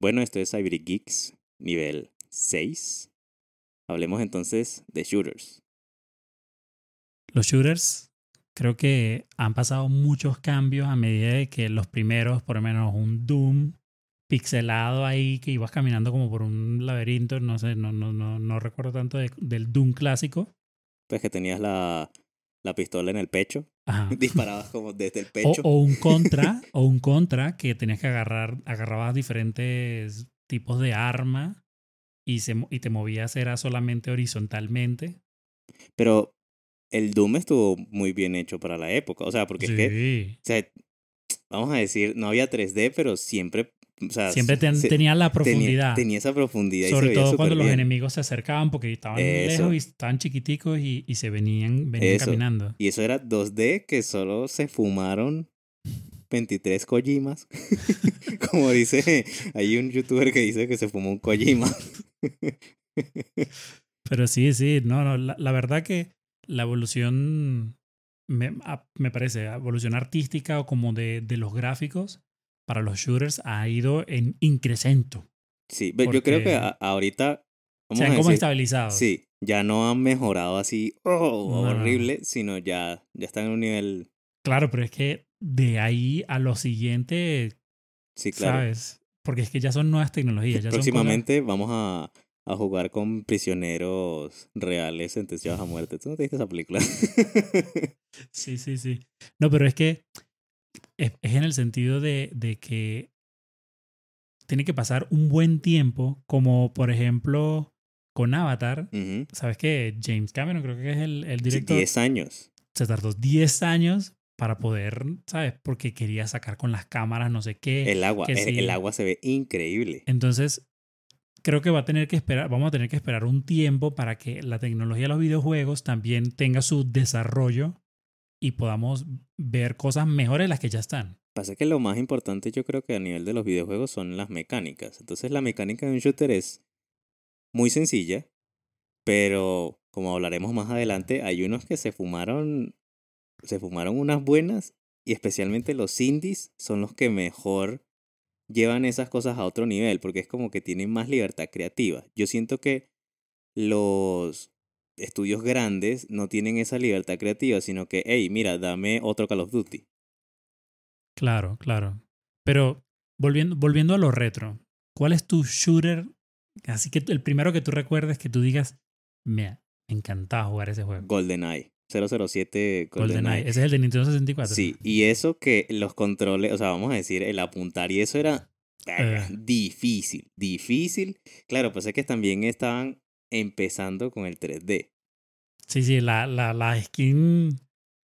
Bueno, esto es Cyber Geeks, nivel 6. Hablemos entonces de shooters. Los shooters creo que han pasado muchos cambios a medida de que los primeros, por lo menos un Doom pixelado ahí que ibas caminando como por un laberinto, no sé, no, no, no, no recuerdo tanto de- del Doom clásico. Pues que tenías la, la pistola en el pecho, Ajá. disparabas como desde el pecho. o un contra, o un contra que tenías que agarrar, agarrabas diferentes tipos de arma y, se, y te movías era solamente horizontalmente. Pero el Doom estuvo muy bien hecho para la época. O sea, porque es que, o sea, vamos a decir, no había 3D, pero siempre, o sea, Siempre ten- se- tenía la tenía, profundidad. tenía esa profundidad y Sobre veía todo cuando los bien. enemigos se acercaban porque estaban Eso. lejos y estaban chiquiticos y, y se venían, venían Eso. caminando. Y eso era 2D que solo se fumaron 23 Kojimas. Como dice, hay un youtuber que dice que se fumó un Kojima. Pero sí, sí, no, no, la, la verdad que la evolución, me, me parece, evolución artística o como de, de los gráficos para los shooters ha ido en incremento. Sí, pero yo creo que a- ahorita, vamos Se han a como estabilizado. sí, ya no han mejorado así, oh, No, no, no. horrible, sino ya, ya están en un nivel, Claro, pero es que de ahí a lo siguiente, sí, claro. ¿sabes? Porque es que ya son nuevas tecnologías. Ya son cosas- Próximamente vamos a, a jugar con prisioneros reales sentenciados a muerte. ¿Tú no te viste esa película? Sí, sí, sí. No, pero es que es, es en el sentido de, de que tiene que pasar un buen tiempo, como por ejemplo con Avatar. ¿Sabes qué? James Cameron creo que es el, el Sí, director. 10 años. Se tardó 10 años para poder, ¿sabes? Porque quería sacar con las cámaras no sé qué. El agua, que el, sí. el agua se ve increíble. Entonces, creo que va a tener que esperar, vamos a tener que esperar un tiempo para que la tecnología de los videojuegos también tenga su desarrollo y podamos ver cosas mejores las que ya están. Pasa que lo más importante yo creo que a nivel de los videojuegos son las mecánicas. Entonces la mecánica de un shooter es muy sencilla, pero como hablaremos más adelante, hay unos que se fumaron, se fumaron unas buenas y especialmente los indies son los que mejor llevan esas cosas a otro nivel, porque es como que tienen más libertad creativa. Yo siento que los estudios grandes no tienen esa libertad creativa, sino que, hey, mira, dame otro Call of Duty. Claro, claro. Pero volviendo, volviendo a lo retro, ¿cuál es tu shooter? Así que el primero que tú recuerdes que tú digas, me encantaba jugar ese juego. GoldenEye. 007 GoldenEye. GoldenEye. Ese es el de Nintendo 64. Sí, y eso que los controles, o sea, vamos a decir, el apuntar y eso era Eh. difícil, difícil. Claro, pues es que también estaban empezando con el 3D. Sí, sí, la, la, la skin,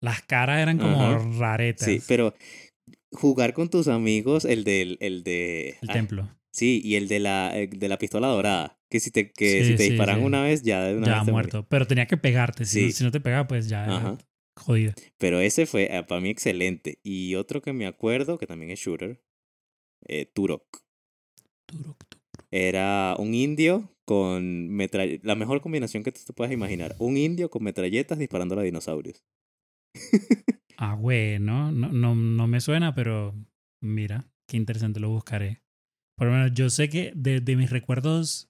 las caras eran como Ajá. raretas. Sí, pero jugar con tus amigos, el del, el de... el ah, templo. Sí, y el de la, el de la pistola dorada. Que si te, que Sí, si te sí, disparan sí. una vez, ya de una Ya vez te muerto. Pero tenía que pegarte. Si, si no te pegaba, pues ya Ajá. jodido. Pero ese fue eh, para mí excelente. Y otro que me acuerdo, que también es shooter, eh, Turok. Turok, tu- Era un indio con metralletas. La mejor combinación que tú te puedas imaginar. Un indio con metralletas disparando a dinosaurios. Ah, bueno, no, no, no me suena, pero mira, qué interesante, lo buscaré. Por lo menos yo sé que de, de mis recuerdos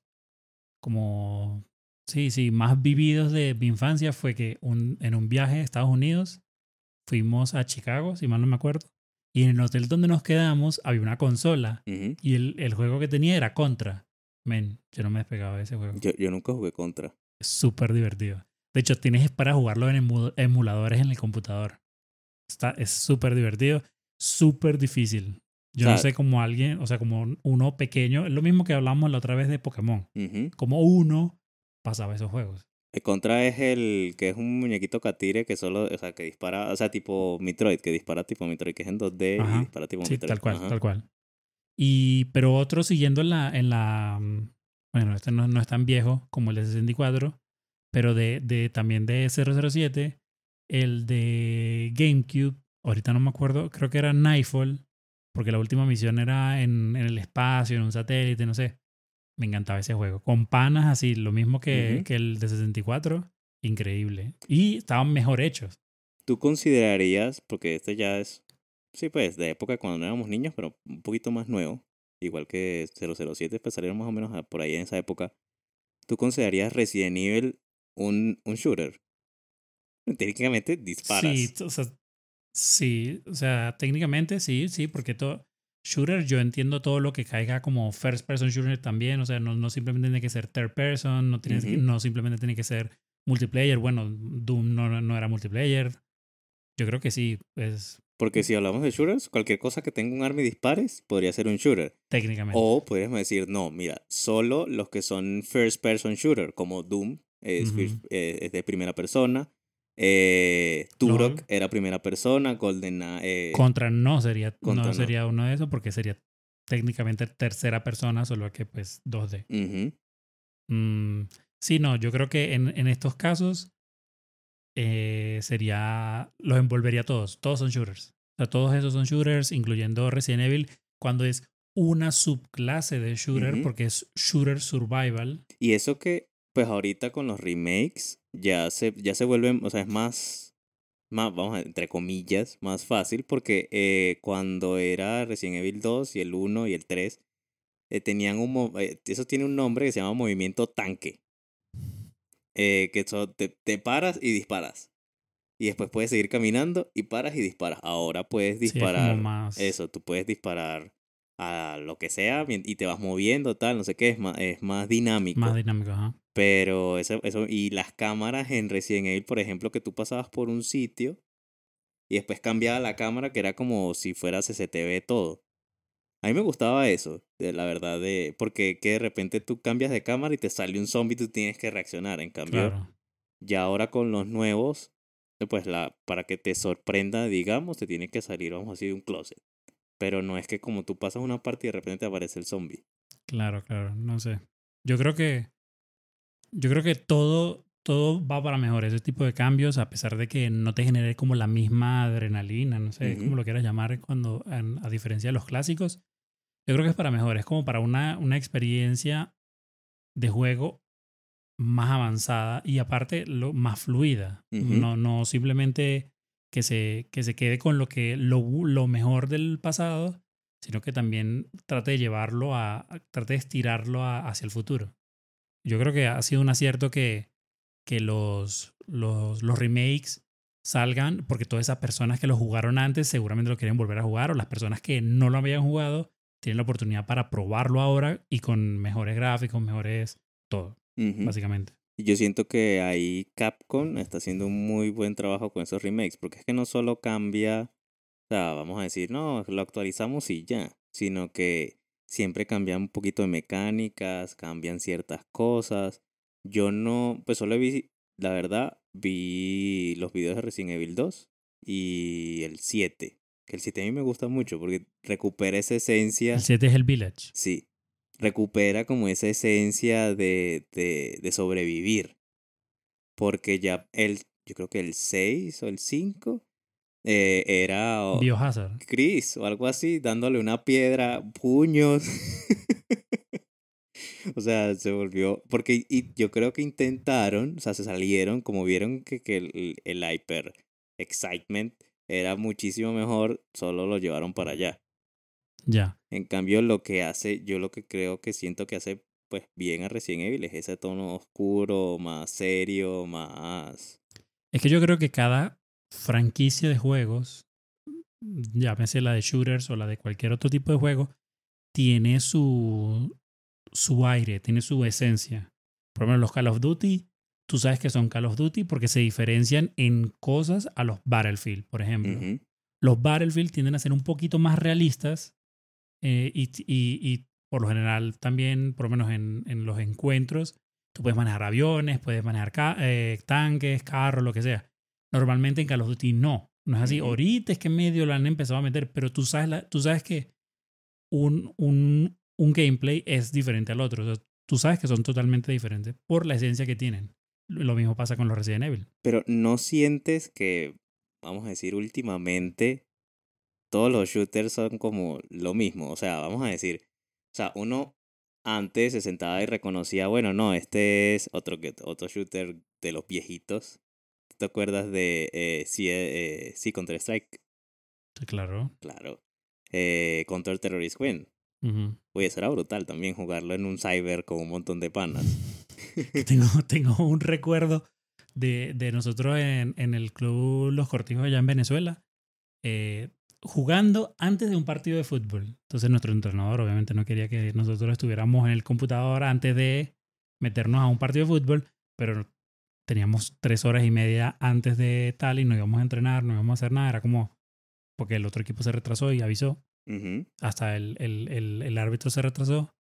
como, sí, sí, más vividos de mi infancia fue que un, en un viaje a Estados Unidos fuimos a Chicago, si mal no me acuerdo, y en el hotel donde nos quedamos había una consola y el, el juego que tenía era Contra. Men, yo no me despegaba de ese juego. yo, yo nunca jugué contra. Es súper divertido. De hecho, tienes para jugarlo en emu- emuladores en el computador. Está, es súper divertido, súper difícil. Yo no sé cómo alguien, o sea, como uno pequeño, es lo mismo que hablamos la otra vez de Pokémon. Como uno pasaba esos juegos. El contra es el que es un muñequito catire que solo, o sea, que dispara, o sea, tipo Metroid, que dispara tipo Metroid, que es en 2D Ajá. y dispara tipo Sí, Metroid. tal cual, Ajá. tal cual. Y, pero otro siguiendo en la, en la, mm, bueno, este no, no es tan viejo como el de 64, pero de, de también de 007, el de GameCube, ahorita no me acuerdo, creo que era Nightfall, porque la última misión era en, en el espacio, en un satélite, no sé. Me encantaba ese juego. Con panas así, lo mismo que, que el de 64, increíble. Y estaban mejor hechos. ¿Tú considerarías, porque este ya es, sí, pues, de época cuando no éramos niños, pero un poquito más nuevo, igual que 007, pues salieron más o menos por ahí en esa época. ¿Tú considerarías Resident Evil un, un shooter? Técnicamente disparas. Sí, o sea, sí, o sea, técnicamente sí, sí, porque todo shooter yo entiendo todo lo que caiga como first person shooter también, o sea, no, no simplemente tiene que ser third person, no, tiene, no simplemente tiene que ser multiplayer, bueno, Doom no, no era multiplayer. Yo creo que sí, es porque si hablamos de shooters, cualquier cosa que tenga un arma y dispares podría ser un shooter. Técnicamente. O podríamos decir, no, mira, solo los que son first person shooter, como Doom, es, eh, de primera persona. Eh, Turok era primera persona, Golden eh, Contra no sería, no sería uno de esos porque sería técnicamente tercera persona, solo que pues 2D. Mm, sí, no, yo creo que en, en estos casos eh, sería, los envolvería todos. Todos son shooters. O sea, todos esos son shooters, incluyendo Resident Evil, cuando es una subclase de shooter, porque es shooter survival. Y eso que, pues ahorita con los remakes, ya se, ya se vuelven, o sea, es más, más, vamos a, entre comillas, más fácil, porque eh, cuando era Resident Evil 2 y el 1 y el 3, eh, tenían un, eso tiene un nombre que se llama movimiento tanque. Eh, que te, te, paras y disparas. Y después puedes seguir caminando y paras y disparas. Ahora puedes disparar. Eso, tú puedes disparar a lo que sea y te vas moviendo, tal, no sé qué, es más, es más dinámico. Más dinámico, ajá. Pero eso, eso, y las cámaras en Resident Evil, por ejemplo, que tú pasabas por un sitio y después cambiaba la cámara, que era como si fuera CCTV todo. A mí me gustaba eso, de la verdad, de porque que de repente tú cambias de cámara y te sale un zombie y tú tienes que reaccionar. En cambio, ya ahora con los nuevos, pues la, para que te sorprenda, digamos, te tiene que salir, vamos así, de un closet. Pero no es que como tú pasas una parte y de repente te aparece el zombie. Claro, claro, no sé. Yo creo que. Yo creo que todo, todo va para mejor. Ese tipo de cambios, a pesar de que no te genere como la misma adrenalina, no sé cómo lo quieras llamar, cuando, a diferencia de los clásicos, yo creo que es para mejor, es como para una, una experiencia de juego más avanzada y aparte lo, más fluida. no, no simplemente que se, que se quede con lo, que, lo, lo mejor del pasado, sino que también trate de llevarlo a, trate de estirarlo hacia el futuro. Yo creo que ha sido un acierto que, que los, los, los remakes salgan, porque todas esas personas que lo jugaron antes seguramente lo quieren volver a jugar, o las personas que no lo habían jugado tienen la oportunidad para probarlo ahora y con mejores gráficos, mejores todo, básicamente. Y yo siento que ahí Capcom está haciendo un muy buen trabajo con esos remakes, porque es que no solo cambia, o sea, vamos a decir, no, lo actualizamos y ya, sino que siempre cambian un poquito de mecánicas, cambian ciertas cosas. Yo no, pues solo vi, la verdad, vi los videos de Resident Evil 2 y el 7. Que el 7 a mí me gusta mucho porque recupera esa esencia. El 7 es el Village. Sí. Recupera como esa esencia de, de, de sobrevivir. Porque ya el, yo creo que el 6 o el 5 eh, era Biohazard. Chris o algo así, dándole una piedra, puños. o sea, se volvió. Porque y yo creo que intentaron, o sea, se salieron, como vieron que, que el, el hyper excitement era muchísimo mejor, solo lo llevaron para allá. Ya. En cambio, lo que hace, yo lo que creo que siento que hace pues bien a Resident Evil es ese tono oscuro, más serio, más... Es que yo creo que cada franquicia de juegos, llámese la de shooters o la de cualquier otro tipo de juego, tiene su, su aire, tiene su esencia. Por ejemplo, los Call of Duty tú sabes que son Call of Duty porque se diferencian en cosas a los Battlefield, por ejemplo. Los Battlefield tienden a ser un poquito más realistas eh, y, y, por lo general también, por lo menos en, en, los encuentros, tú puedes manejar aviones, puedes manejar eh, tanques, carros, lo que sea. Normalmente en Call of Duty no. No es así. Ahorita es que medio lo han empezado a meter, pero tú sabes, la, tú sabes que un, un, un gameplay es diferente al otro. tú sabes que son totalmente diferentes por la esencia que tienen. Lo mismo pasa con los Resident Evil. Pero no sientes que, vamos a decir, últimamente todos los shooters son como lo mismo. O sea, vamos a decir, o sea, uno antes se sentaba y reconocía, bueno, no, este es otro, otro shooter de los viejitos. ¿Te acuerdas de eh, sí, eh, sí, Counter-Strike? Claro. Claro. Eh, Counter Terrorist Win. Ujú. Oye, eso era brutal también, jugarlo en un cyber con un montón de panas. tengo, tengo un recuerdo de, de nosotros en, en el club Los Cortijos allá en Venezuela, eh, jugando antes de un partido de fútbol. Entonces nuestro entrenador obviamente no quería que nosotros estuviéramos en el computador antes de meternos a un partido de fútbol, pero teníamos tres horas y media antes de tal y no íbamos a entrenar, no íbamos a hacer nada. Era como porque el otro equipo se retrasó y avisó Ujú. hasta el, el, el, el árbitro se retrasó.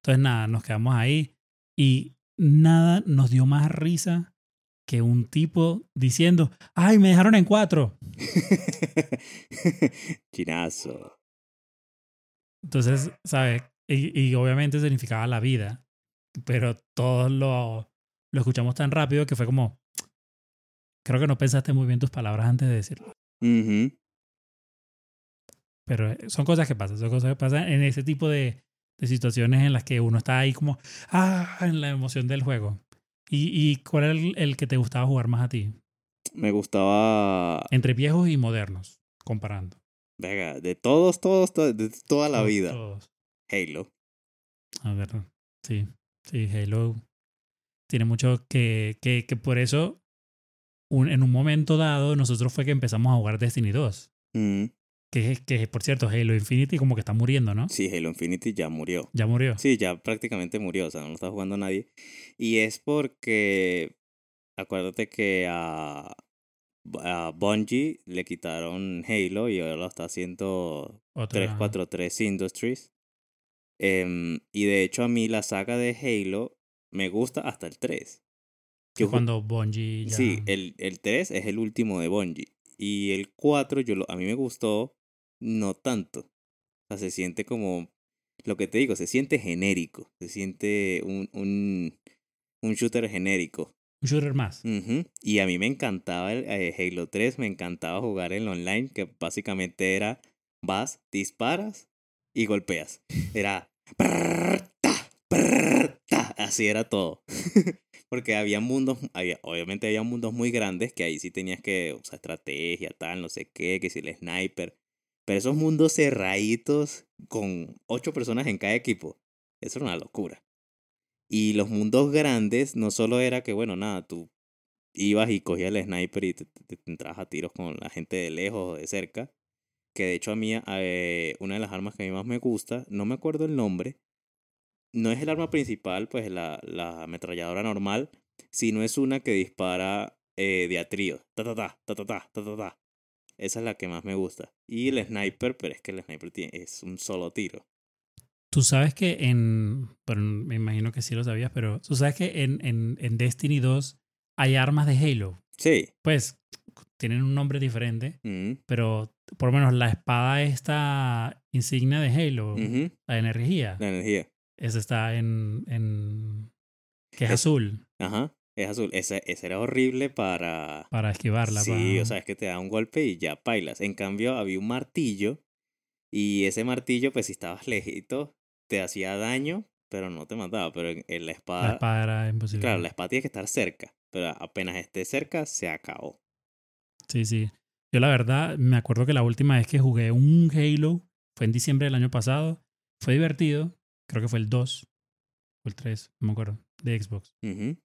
Entonces, nada, nos quedamos ahí y nada nos dio más risa que un tipo diciendo, ay, me dejaron en cuatro. Chinazo. Entonces, ¿sabes? Y, y obviamente significaba la vida, pero todos lo, lo escuchamos tan rápido que fue como, creo que no pensaste muy bien tus palabras antes de decirlo. Pero eh, son cosas que pasan, son cosas que pasan en ese tipo de, de situaciones en las que uno está ahí como, ah, en la emoción del juego. ¿Y, y cuál era el, el que te gustaba jugar más a ti? Me gustaba. Entre viejos y modernos, comparando. Venga, de todos, todos, to- de toda la Todos- vida. todos. Halo. A ver, sí, sí, Halo tiene mucho que, que, que por eso un- en un momento dado nosotros fue que empezamos a jugar Destiny 2. Mm. Que, que por cierto, Halo Infinity como que está muriendo, ¿no? Sí, Halo Infinity ya murió. Ya murió. Sí, ya prácticamente murió, o sea, no lo está jugando nadie. Y es porque, acuérdate que a, a Bungie le quitaron Halo y ahora lo está haciendo Otra- 343 Industries. Em, y de hecho a mí la saga de Halo me gusta hasta el 3. que cuando Bungie ya... Sí, el, el 3 es el último de Bungie. Y el 4 yo lo, a mí me gustó no tanto. O sea, se siente como, lo que te digo, se siente genérico. Se siente un, un, un shooter genérico. Un shooter más. Y a mí me encantaba el eh, Halo 3, me encantaba jugar en online, que básicamente era vas, disparas y golpeas. Era ta, así era todo. Porque había mundos, había, obviamente había mundos muy grandes que ahí sí tenías que usar estrategia, tal, no sé qué, que si el sniper. Pero esos mundos cerraditos con ocho personas en cada equipo, eso era una locura. Y los mundos grandes no solo era que, bueno, nada, tú ibas y cogías el sniper y te, entrabas a tiros con la gente de lejos o de cerca. Que de hecho a mí, eh, una de las armas que a mí más me gusta, no me acuerdo el nombre, no es el arma principal, pues la, la ametralladora normal, sino es una que dispara eh, de a trío. Ta ta ta, ta ta ta, ta ta ta. Esa es la que más me gusta. Y el sniper, pero es que el sniper tiene, es un solo tiro. Tú sabes que en... Bueno, me imagino que sí lo sabías, pero tú sabes que en, en, en Destiny 2 hay armas de Halo. Sí. Pues tienen un nombre diferente, Mm, pero por lo menos la espada esta insignia de Halo, la energía, La energía. Esa está en... en que es Es- azul, Ajá. Es azul. Ese, ese era horrible para... para esquivarla. Sí, para- o sea, es que te da un golpe y ya pailas. En cambio, había un martillo y ese martillo, pues si estabas lejito, te hacía daño, pero no te mataba. Pero en, en la espada, la espada era imposible. claro, la espada tiene que estar cerca, pero apenas esté cerca, se acabó. Sí, sí. Yo la verdad me acuerdo que la última vez que jugué un Halo fue en diciembre del año pasado. Fue divertido. Creo que fue el 2 o el 3, no me acuerdo, de Xbox. Ujú,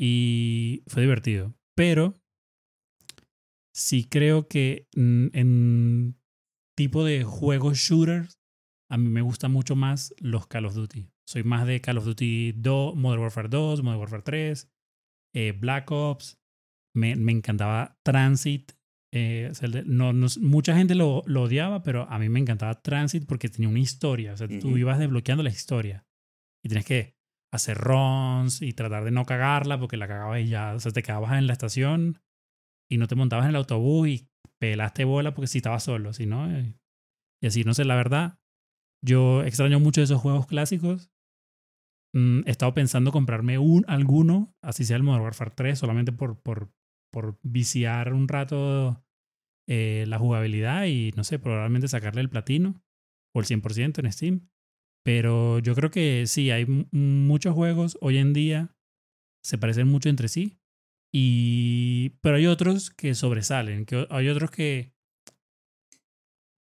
Y fue divertido. Pero sí creo que mm, en tipo de juegos shooters, a mí me gustan mucho más los Call of Duty. Soy más de Call of Duty 2, Modern Warfare 2, Modern Warfare 3, eh, Black Ops. Me, me encantaba Transit. Eh, o sea, no, no- mucha gente lo, lo odiaba, pero a mí me encantaba Transit porque tenía una historia. O sea, tú ibas desbloqueando la historia. Y tienes que hacer runs y tratar de no cagarla porque la cagabas y ya, o sea, te quedabas en la estación y no te montabas en el autobús y pelaste bola porque si estabas solo, si no, eh, y así, no sé, la verdad, yo extraño mucho esos juegos clásicos. Mm, he estado pensando comprarme un, alguno, así sea el Modern Warfare 3, solamente por, por, por viciar un rato eh, la jugabilidad y, no sé, probablemente sacarle el platino o el 100% en Steam. Pero yo creo que sí, hay mu- muchos juegos hoy en día, se parecen mucho entre sí. Y, pero hay otros que sobresalen, que hay otros que,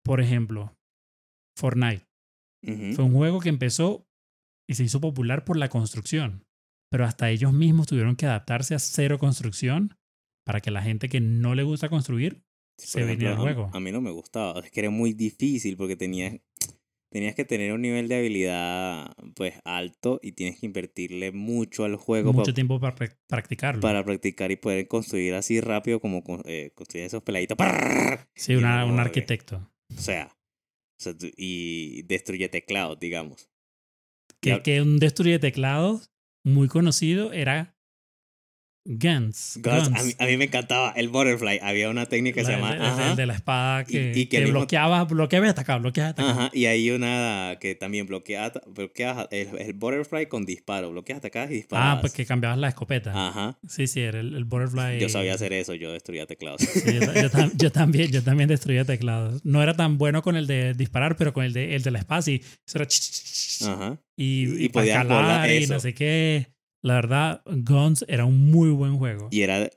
por ejemplo, Fortnite. Fue un juego que empezó y se hizo popular por la construcción. Pero hasta ellos mismos tuvieron que adaptarse a cero construcción para que la gente que no le gusta construir Sí, se por venía el ejemplo, a- juego. A, mí no me gustaba. Es que era muy difícil porque tenías, tenías que tener un nivel de habilidad pues alto y tienes que invertirle mucho al juego mucho tiempo para prac- practicarlo. para practicar y poder construir así rápido como eh, construir esos peladitos. Sí, y una- no, un arquitecto. O sea, o sea, tú- y destruye teclados, digamos. Que, que un destruye teclados muy conocido era Guns. Guns, Guns. A, mí, a mí me encantaba el butterfly. Había una técnica que se La- llama. el, el ajá, de la espada Y- que, y que que al mismo- bloqueaba, bloqueaba y atacaba, bloqueaba y atacaba. Ajá, y hay una que también bloquea, bloquea el, el butterfly con disparo, bloqueas atacadas y disparadas. Ah, pues que cambiabas la escopeta. Ajá, Sí, sí, era el, el butterfly. yo sabía hacer eso, yo destruía teclados. Sí, yo, ta- yo tam- yo también, yo también destruía teclados. No era tan bueno con el de disparar, pero con el de, el de la espada sí. Eso era ch- ch- ch- ch- Ajá. y, y y podías volar, y eso. no sé qué. La verdad, Guns era un muy buen juego. Y era.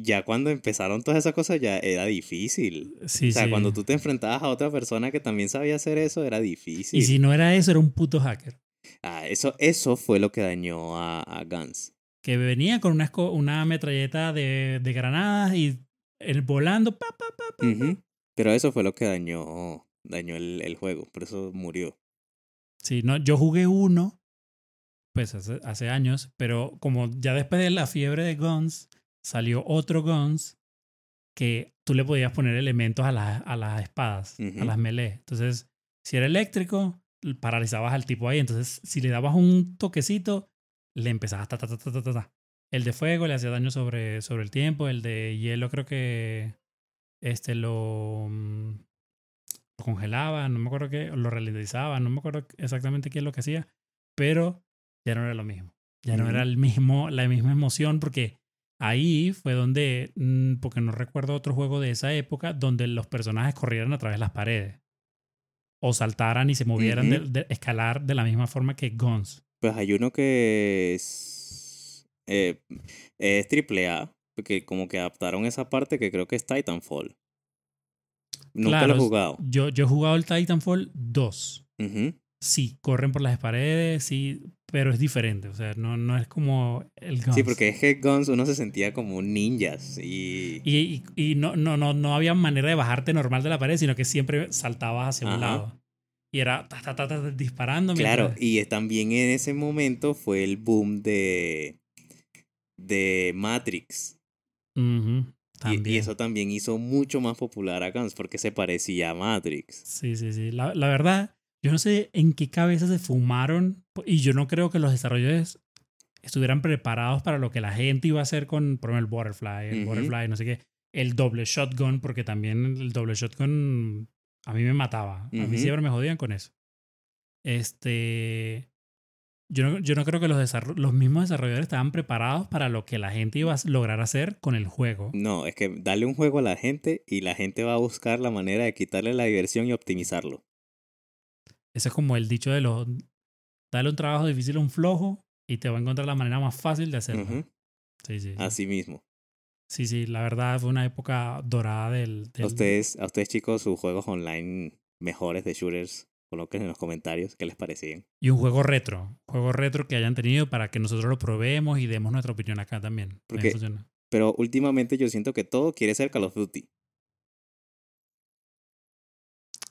Ya cuando empezaron todas esas cosas, ya era difícil. Sí, o sea, sí. cuando tú te enfrentabas a otra persona que también sabía hacer eso, era difícil. Y si no era eso, era un puto hacker. Ah, eso, eso fue lo que dañó a, a Guns. Que venía con una, una metralleta de, de granadas y el volando. Pa, pa, pa. Pero eso fue lo que dañó, dañó el, el juego, por eso murió. Sí, no, yo jugué uno, pues hace, hace años, pero como ya después de la fiebre de Guns, salió otro Guns que tú le podías poner elementos a, las a las espadas, a las melee. Entonces, si era eléctrico, paralizabas al tipo ahí. Entonces, si le dabas un toquecito, le empezabas ta, ta, ta, ta, ta, ta, ta. El de fuego le hacía daño sobre, sobre el tiempo. El de hielo creo que este lo, mm, lo congelaba, no me acuerdo qué, lo ralentizaba, no me acuerdo exactamente qué es lo que hacía, pero ya no era lo mismo. Ya no era el mismo, la misma emoción porque ahí fue donde, mm, porque no recuerdo otro juego de esa época, donde los personajes corrieran a través de las paredes. O saltaran y se movieran de, de escalar de la misma forma que Guns. Pues hay uno que es, eh, es triple A, porque como que adaptaron esa parte que creo que es Titanfall. Nunca lo Claro, he jugado. Yo, yo he jugado el Titanfall 2. Ujú. Sí, corren por las paredes, sí, pero es diferente. O sea, no, no es como el Guns. Sí, porque es que Guns uno se sentía como ninjas y... Y, y, y no, no, no, no había manera de bajarte normal de la pared, sino que siempre saltabas hacia un lado. Y era ta, ta, ta, ta, disparando. Claro, mientras- y también en ese momento fue el boom de, de Matrix. Ujú, Y, también. y eso también hizo mucho más popular a Guns porque se parecía a Matrix. Sí, sí, sí. La, la verdad, yo no sé en qué cabeza se fumaron. Y yo no creo que los desarrolladores estuvieran preparados para lo que la gente iba a hacer con, por ejemplo, el Butterfly, el. Butterfly, no sé qué. El doble shotgun, porque también el doble shotgun a mí me mataba. A mí siempre me jodían con eso. Este. Yo no, yo no creo que los, los mismos desarrolladores estaban preparados para lo que la gente iba a lograr hacer con el juego. No, es que dale un juego a la gente y la gente va a buscar la manera de quitarle la diversión y optimizarlo. Ese es como el dicho de los. Dale un trabajo difícil a un flojo y te va a encontrar la manera más fácil de hacerlo. Sí, sí. sí. Así mismo. Sí, sí, la verdad fue una época dorada del. del- A ustedes, a ustedes chicos, sus juegos online mejores de shooters, coloquen en los comentarios qué les parecían. Y un juego retro. Juego retro que hayan tenido para que nosotros lo probemos y demos nuestra opinión acá también. Porque-. Pero últimamente yo siento que todo quiere ser Call of Duty.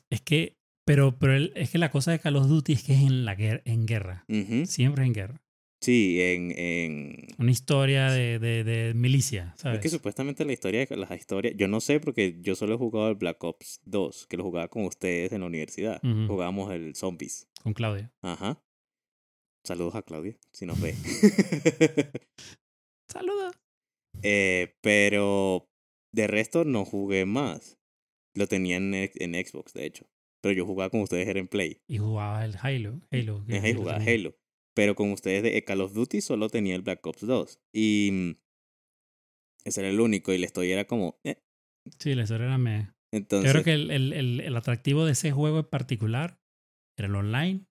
Es que. Pero, pero el- es que la cosa de Call of Duty es que es en la guerra, en guerra. Siempre es en guerra. Sí, en, en... Una historia de, de, de milicia, ¿sabes? Es que supuestamente la historia, las historias, yo no sé porque yo solo he jugado el Black Ops 2, que lo jugaba con ustedes en la universidad. Jugábamos el Zombies. Con Claudia. Ajá. Saludos a Claudia, si nos ve. Saluda. Eh, pero de resto no jugué más. Lo tenía en, en Xbox, de hecho. Pero yo jugaba con ustedes era en Play. Y jugaba el Halo. Halo. que Halo jugaba. Halo. Pero con ustedes de Call of Duty solo tenía el Black Ops 2. Y mm, ese era el único. Y la historia era como... eh. Sí, la historia era me. Entonces... Yo creo que el, el, el, el atractivo de ese juego en particular era el online.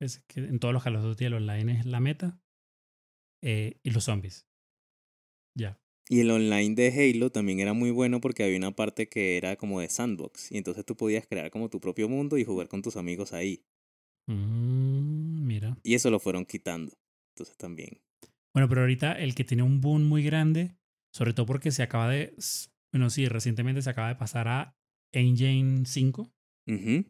Es que en todos los Call of Duty el online es la meta. eh, y los zombies. Y el online de Halo también era muy bueno porque había una parte que era como de sandbox. Y entonces tú podías crear como tu propio mundo y jugar con tus amigos ahí. Mm, mira. Y eso lo fueron quitando. Entonces también. Bueno, pero ahorita el que tiene un boom muy grande, sobre todo porque se acaba de. Bueno, sí, recientemente se acaba de pasar a Engine 5, Ujú.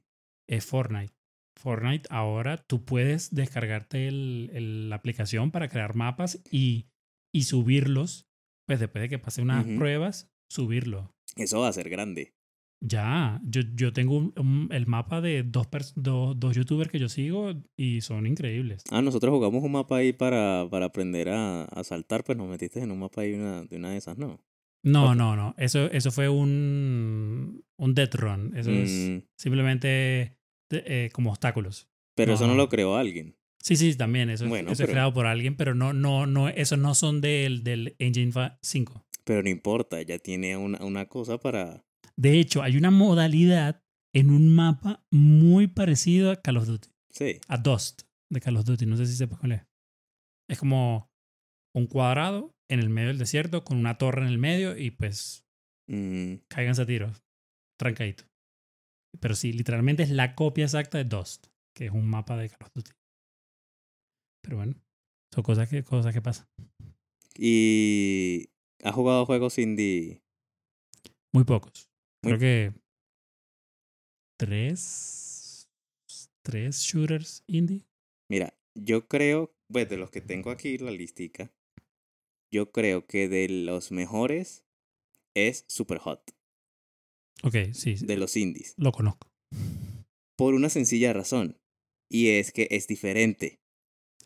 es Fortnite. Fortnite ahora tú puedes descargarte el- el- la aplicación para crear mapas y, y subirlos. Pues después de que pase unas pruebas, subirlo. Eso va a ser grande. Ya, yo, yo tengo un- un- el mapa de dos, dos, dos youtubers que yo sigo y son increíbles. Ah, nosotros jugamos un mapa ahí para, para aprender a, a saltar, pues nos metiste en un mapa ahí una, de una de esas, ¿no? No, no, no. Eso, eso fue un, un death run. Eso es Mm, simplemente eh, como obstáculos. pero eso no No. lo creó alguien. Sí, sí, también. Eso, es- Bueno, eso es creado por alguien, pero no, no, no, esos no son del, del Engine fa- 5. Pero no importa, ya tiene una, una cosa para... De hecho, hay una modalidad en un mapa muy parecido a Call of Duty. Sí. A Dust de Call of Duty. No sé si sepas cuál es. Es como un cuadrado en el medio del desierto con una torre en el medio y pues Mm, cáiganse a tiros. Trancadito. Pero sí, literalmente es la copia exacta de Dust, que es un mapa de Call of Duty. Pero bueno, son cosas que, cosas que pasan. y... ¿Has jugado juegos indie? Muy pocos. Muy- Creo que tres, tres shooters indie. Mira, yo creo, pues de los que tengo aquí la listica, yo creo que de los mejores es Super Hot, Ok, sí, sí, de los indies. lo conozco. Por una sencilla razón. Y es que es diferente.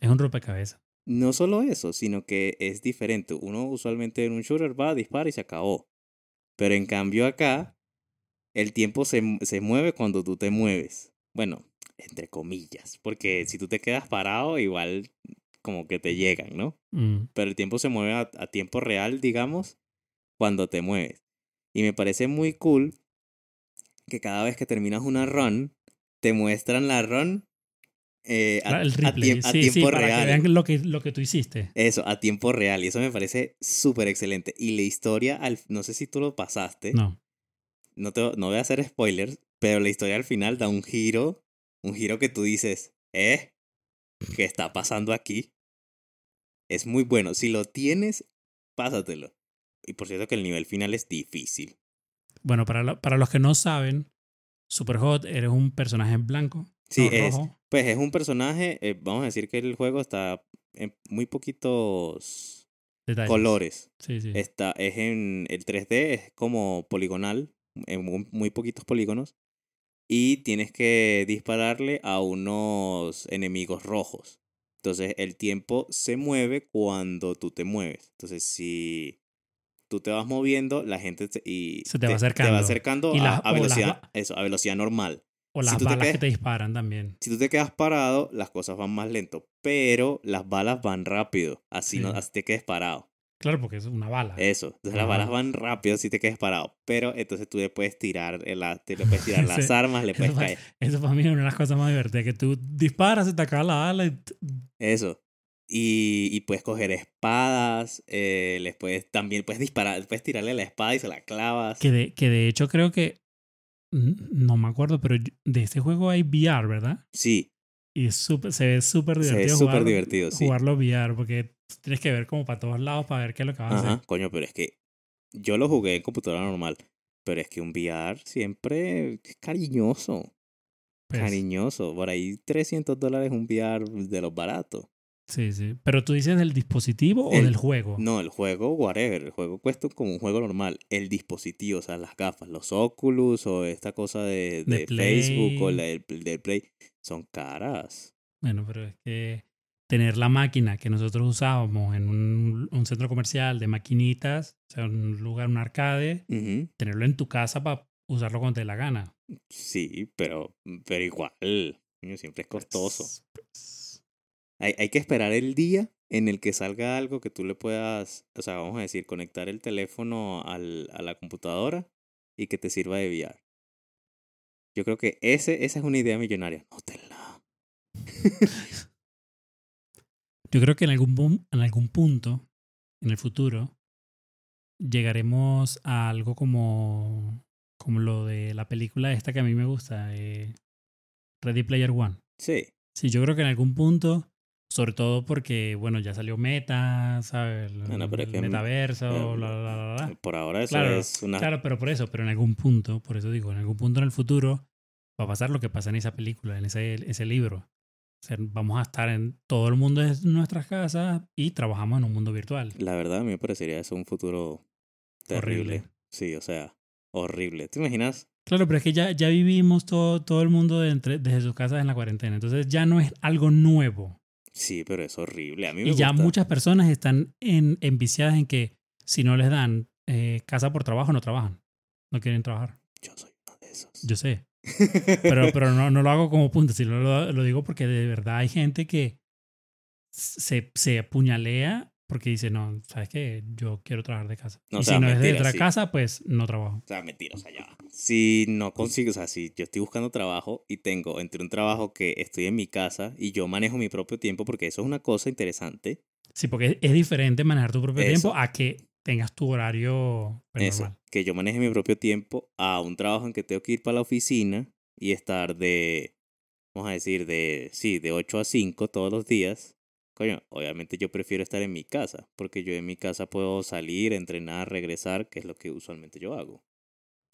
Es un rompecabezas. No solo eso, sino que es diferente. Uno usualmente en un shooter va, dispara y se acabó. Pero en cambio acá, el tiempo se, se mueve cuando tú te mueves. Bueno, entre comillas. Porque si tú te quedas parado, igual como que te llegan, ¿no? Mm, Pero el tiempo se mueve a, a tiempo real, digamos, cuando te mueves. Y me parece muy cool que cada vez que terminas una run, te muestran la run eh, a, el a replay. a sí, sí, tiempo para real. que vean lo que, lo que tú hiciste. Eso, a tiempo real. Y eso me parece súper excelente. Y la historia, al, no sé si tú lo pasaste. No. No, te, no voy a hacer spoilers, pero la historia al final da un giro. Un giro que tú dices, ¿eh? ¿Qué está pasando aquí? Es muy bueno. Si lo tienes, pásatelo. Y por cierto que el nivel final es difícil. Bueno, para, lo- para los que no saben, Superhot eres un personaje en blanco. Sí, no, es. rojo. Pues es un personaje, eh, vamos a decir que el juego está en muy poquitos Detalles. colores. Sí, sí. Está, es en el 3D, es como poligonal, en muy, muy poquitos polígonos. Y tienes que dispararle a unos enemigos rojos. Entonces el tiempo se mueve cuando tú te mueves. Entonces si tú te vas moviendo, la gente te- y Se te va acercando. acercando Y a, las velocidad, eso, a velocidad normal. O si las te balas que quedas- te disparan también. Si tú te quedas parado, las cosas van más lento. Pero las balas van rápido. Así, no, Sí. así te quedes parado. Claro, porque es una bala. Eso. Entonces las balas van rápido si te quedes parado. Pero entonces tú le puedes tirar, te le puedes tirar las Sí. armas, le Eso puedes pa- caer. Eso para mí es una de las cosas más divertidas, que tú disparas, se te acaba la bala y Eso. Y, y puedes coger espadas, eh, les puedes, también puedes disparar, puedes tirarle la espada y se la clavas. que de, que de hecho creo que no me acuerdo, pero de este juego hay VR, ¿verdad? Sí, Y es súper- se ve súper se divertido ve súper jugarlo- divertido, sí. jugarlo VR, porque tienes que ver como para todos lados para ver qué es lo que vas a Ajá, hacer. coño, pero es que yo lo jugué en computadora normal. Pero es que un VR siempre es cariñoso. Pues, Cariñoso. Por ahí 300 dólares un VR de los baratos. Sí, sí. Pero tú dices del dispositivo o El- del juego. No, el juego, whatever. El juego cuesta como un juego normal. El dispositivo, o sea, las gafas, los Oculus o esta cosa de, De de Facebook o la del, del Play, son caras. Bueno, pero es que tener la máquina que nosotros usábamos en un, un centro comercial de maquinitas, o sea, un lugar, un arcade, tenerlo en tu casa para usarlo cuando te dé la gana. Sí, pero, pero igual, siempre es costoso. Pues, pues, Hay, hay que esperar el día en el que salga algo que tú le puedas, o sea, vamos a decir, conectar el teléfono al, a la computadora y que te sirva de VR. Yo creo que ese, esa es una idea millonaria. Nótenla. Yo creo que en algún, en algún punto, en el futuro, llegaremos a algo como, como lo de la película esta que a mí me gusta, eh, Ready Player One. Sí. Sí, yo creo que en algún punto, sobre todo porque, bueno, ya salió Meta, ¿sabes? Bueno, pero el que, metaverso, eh, bla, bla, bla, bla. Por ahora eso Claro, es una... Claro, pero por eso, pero en algún punto, por eso digo, en algún punto en el futuro va a pasar lo que pasa en esa película, en ese, ese libro. O sea, vamos a estar en todo el mundo de nuestras casas y trabajamos en un mundo virtual. La verdad, a mí me parecería eso un futuro terrible. Horrible. Sí, o sea, horrible. ¿Te imaginas? Claro, pero es que ya, ya vivimos todo, todo el mundo de entre- desde sus casas en la cuarentena. Entonces ya no es algo nuevo. Sí, pero es horrible. A mí me Y ya muchas personas están en, enviciadas en que si no les dan eh, casa por trabajo, no trabajan. No quieren trabajar. Yo soy uno de esos. Yo sé. Pero, pero no, no lo hago como punto, sino lo, lo digo porque de verdad hay gente que se, se apuñalea porque dice, no, ¿sabes qué? Yo quiero trabajar de casa. No, y o sea, si no es de otra sí. casa, pues no trabajo. O sea, mentira, o sea, ya. va. Si no consigo, o sea, si yo estoy buscando trabajo y tengo entre un trabajo que estoy en mi casa y yo manejo mi propio tiempo, porque eso es una cosa interesante. Sí, porque es, diferente manejar tu propio Eso. tiempo a que tengas tu horario pues, Eso, que yo maneje mi propio tiempo a un trabajo en que tengo que ir para la oficina y estar de, vamos a decir, de, sí, de 8 a 5 todos los días. Coño, obviamente yo prefiero estar en mi casa, porque yo en mi casa puedo salir, entrenar, regresar, que es lo que usualmente yo hago.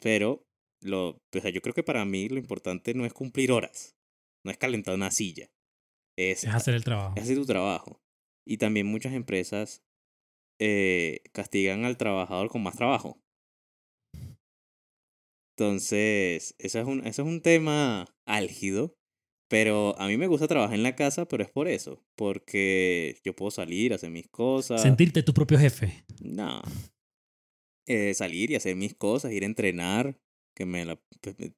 Pero, lo, o sea, yo creo que para mí lo importante no es cumplir horas, no es calentar una silla, es Es hacer el trabajo. es hacer tu trabajo. Y también muchas empresas eh, castigan al trabajador con más trabajo. Entonces, eso es, un, eso es un tema álgido, pero a mí me gusta trabajar en la casa, pero es por eso, porque yo puedo salir, hacer mis cosas. Sentirte tu propio jefe. No. Eh, salir y hacer mis cosas, ir a entrenar, que me la,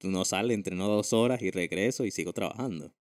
no sale, entreno dos horas y regreso y sigo trabajando.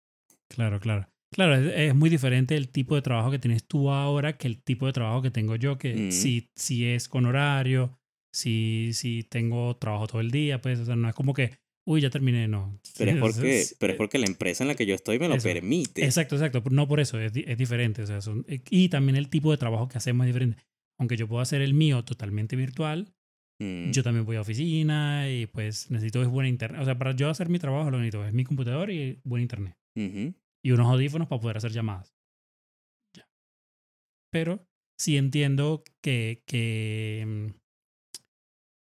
Claro, claro. Claro, es, es muy diferente el tipo de trabajo que tienes tú ahora que el tipo de trabajo que tengo yo, que Mm. si, si es con horario, si, si tengo trabajo todo el día, pues o sea, no es como que, uy, ya terminé, no. Pero es porque, pero es porque la empresa en la que yo estoy me lo Eso. permite. Exacto, exacto. No por eso, es, es diferente. O sea, son- y también el tipo de trabajo que hacemos es diferente. Aunque yo puedo hacer el mío totalmente virtual, Mm, yo también voy a oficina y pues necesito es buena internet. O sea, para yo hacer mi trabajo lo necesito es mi computador y buen internet. Y unos audífonos para poder hacer llamadas. Ya. Pero sí entiendo que, que, mm,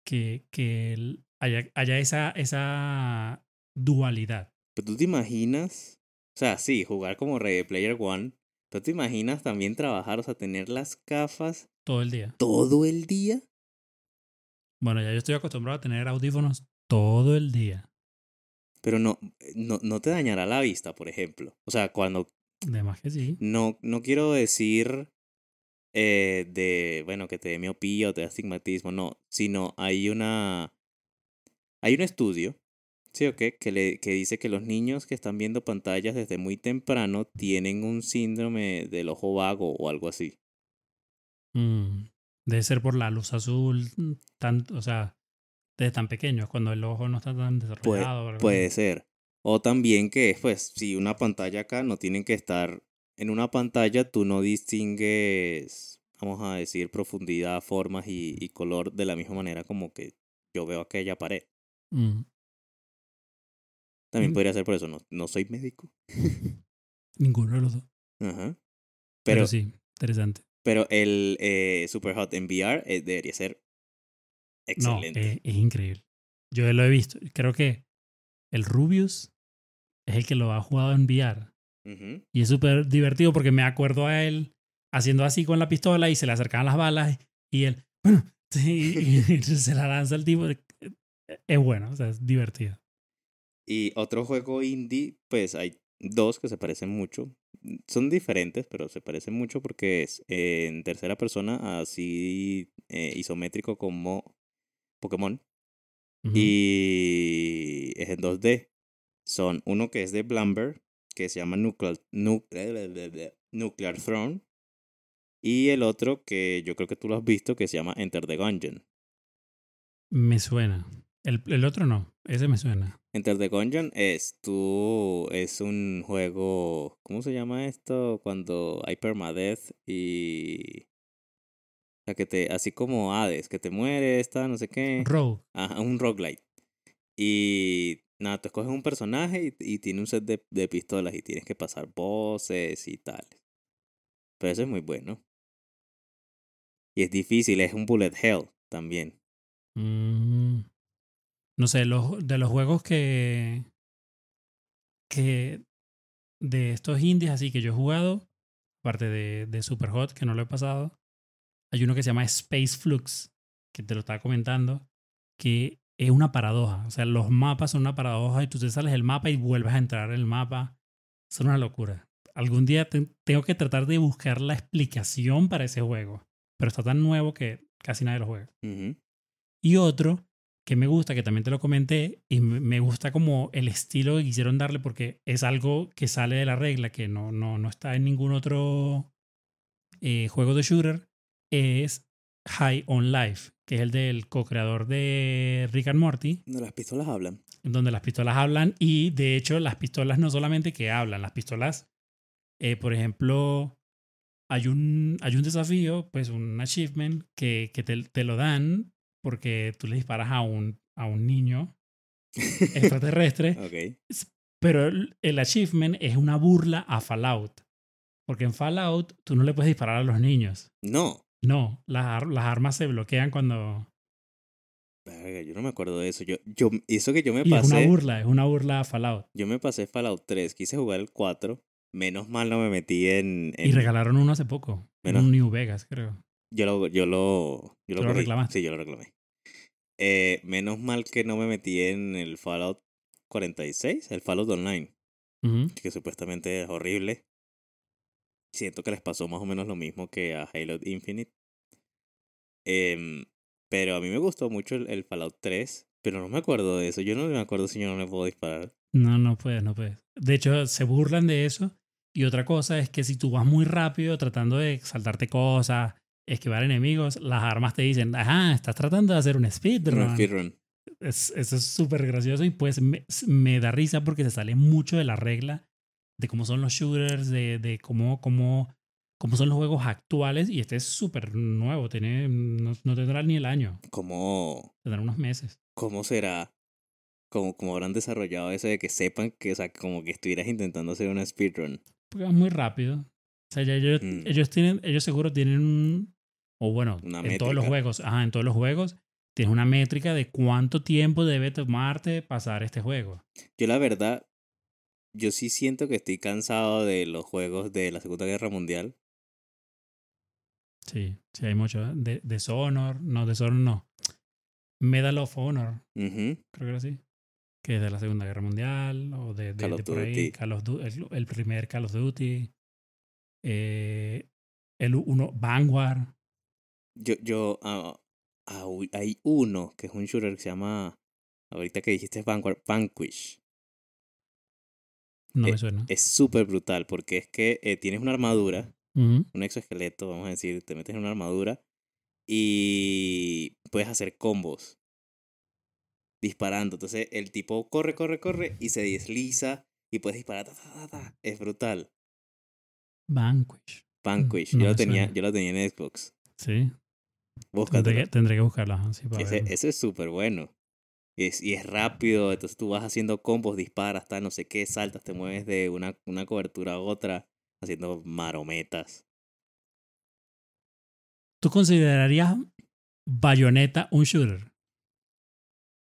que, que el- haya, haya esa, esa dualidad. Pero tú te imaginas, o sea, sí, jugar como Ready Player One, pero te imaginas también trabajar, o sea, tener las gafas todo el día. todo el día. Bueno, ya yo estoy acostumbrado a tener audífonos todo el día. Pero no, no, no te dañará la vista, por ejemplo. O sea, cuando De más que sí. no, no quiero decir eh, de, bueno, que te dé miopía o te dé astigmatismo, no, sino hay una, hay un estudio, ¿sí o qué? Que, le, que dice que los niños que están viendo pantallas desde muy temprano tienen un síndrome del ojo vago o algo así. Mm, Debe ser por la luz azul, mm, tan, o sea, desde tan pequeños, cuando el ojo no está tan Puede, desarrollado. puede así. ser. O también que, pues, si una pantalla acá no tienen que estar en una pantalla, tú no distingues, vamos a decir, profundidad, formas y, y color de la misma manera como que yo veo aquella pared. Mm, También Mm. podría ser por eso, no, no soy médico. Ninguno de los dos. Ajá. Pero, Pero, sí, interesante. pero el eh, Super Hot en VR eh, debería ser No, excelente. es, es increíble. Yo lo he visto. Creo que el Rubius es el que lo ha jugado en VR. Y es súper divertido porque me acuerdo a él haciendo así con la pistola y se le acercaban las balas y él, bueno, y se la lanza el tipo. Es bueno, o sea, es divertido. Y otro juego indie, pues hay dos que se parecen mucho. Son diferentes, pero se parecen mucho porque es eh, en tercera persona, así eh, isométrico como Pokémon. Y es en 2D. Son uno que es de Blumber, que se llama Nuclear, Nu- Nuclear Throne. Y el otro que yo creo que tú lo has visto, que se llama Enter the Gungeon. Me suena. El, el otro no, ese me suena. Enter the Gungeon es tú, es un juego, ¿cómo se llama esto? Cuando hay permadeath y O sea, que te, así como Hades, que te mueres, está, no sé qué. Rogue. Ajá, un roguelite. Y nada, tú escoges un personaje y, y tiene un set de, de pistolas y tienes que pasar bosses y tal. Pero eso es muy bueno. Y es difícil, es un bullet hell también. Mm. No sé, los, de los juegos que. que. de estos indies así que yo he jugado, aparte de, de Superhot, que no lo he pasado, hay uno que se llama Space Flux, que te lo estaba comentando, que es una paradoja. O sea, los mapas son una paradoja y tú te sales del mapa y vuelves a entrar en el mapa. Es una locura. Algún día te- tengo que tratar de buscar la explicación para ese juego. Pero está tan nuevo que casi nadie lo juega. Ujú. Y otro que me gusta, que también te lo comenté, y me gusta como el estilo que quisieron darle porque es algo que sale de la regla, que no, no, no está en ningún otro eh, juego de shooter, es High on Life, que es el del co-creador de Rick and Morty, No, las pistolas hablan. donde las pistolas hablan y de hecho las pistolas no solamente que hablan, las pistolas, eh, por ejemplo, hay un, hay un desafío, pues un achievement que, que te, te lo dan porque tú le disparas a un, a un niño extraterrestre, ok. pero el, el achievement es una burla a Fallout. Porque en Fallout tú no le puedes disparar a los niños. No. No, las, las armas se bloquean cuando... Verga, yo no me acuerdo de eso. Yo, yo, eso que yo me Y es una pasé. burla, es una burla a Fallout. Yo me pasé Fallout 3, quise jugar el 4. Menos mal no me metí en. Y regalaron uno hace poco. En un New Vegas, creo. Yo lo, yo lo, yo ¿Tú lo reclamaste? Sí, yo lo reclamé. Eh, menos mal que no me metí en el Fallout 46, el Fallout Online, Ujú. que supuestamente es horrible. Siento que les pasó más o menos lo mismo que a Halo Infinite. Em, pero a mí me gustó mucho el, el Fallout 3, pero no me acuerdo de eso. Yo no me acuerdo si yo no le puedo disparar. No, no puedes, no puedes. De hecho, se burlan de eso. Y otra cosa es que si tú vas muy rápido tratando de saltarte cosas, esquivar enemigos, las armas te dicen, ajá, estás tratando de hacer un Un speedrun. speedrun. Es, eso es súper gracioso y pues me, me da risa porque se sale mucho de la regla de cómo son los shooters, de, de cómo, cómo, cómo son los juegos actuales. Y este es súper nuevo, tiene, no, no tendrá ni el año, ¿Cómo, tendrá unos meses. cómo será? ¿Cómo, cómo habrán desarrollado eso de que sepan que, o sea, como que estuvieras intentando hacer una speedrun? Porque es muy rápido. O sea, ya ellos, Mm. ellos tienen, ellos seguro tienen un, o bueno, Una en todos los juegos, ajá, en todos los juegos, tienes una métrica de cuánto tiempo debe tomarte pasar este juego. Yo la verdad, yo sí siento que estoy cansado de los juegos de la Segunda Guerra Mundial. Sí, sí, hay mucho. ¿eh? De, Dishonor, no, Dishonor no. Medal of Honor, creo que era así. Que es de la Segunda Guerra Mundial, o de, de, Call of de por ahí, Duty. Call of Du- el, el primer Call of Duty. Eh, el uno, Vanguard. Yo, yo, ah, uy, hay uno que es un shooter que se llama, ahorita que dijiste Vanguard, Vanquish. No Eh, me suena. Es súper brutal porque es que eh, tienes una armadura, un exoesqueleto, vamos a decir, te metes en una armadura y puedes hacer combos disparando. Entonces el tipo corre, corre, corre y se desliza y puedes disparar. ta, ta, ta, ta. Es brutal. Vanquish. Vanquish, no yo, lo tenía, suena. yo lo tenía en Xbox. Sí. Tendré que, tendré que buscarla. ajá, sí, para Ese, es súper bueno. Y es, y es rápido, entonces tú vas haciendo combos, disparas, tal, no sé qué, saltas, te mueves de una, una cobertura a otra, haciendo marometas. ¿Tú considerarías Bayonetta un shooter?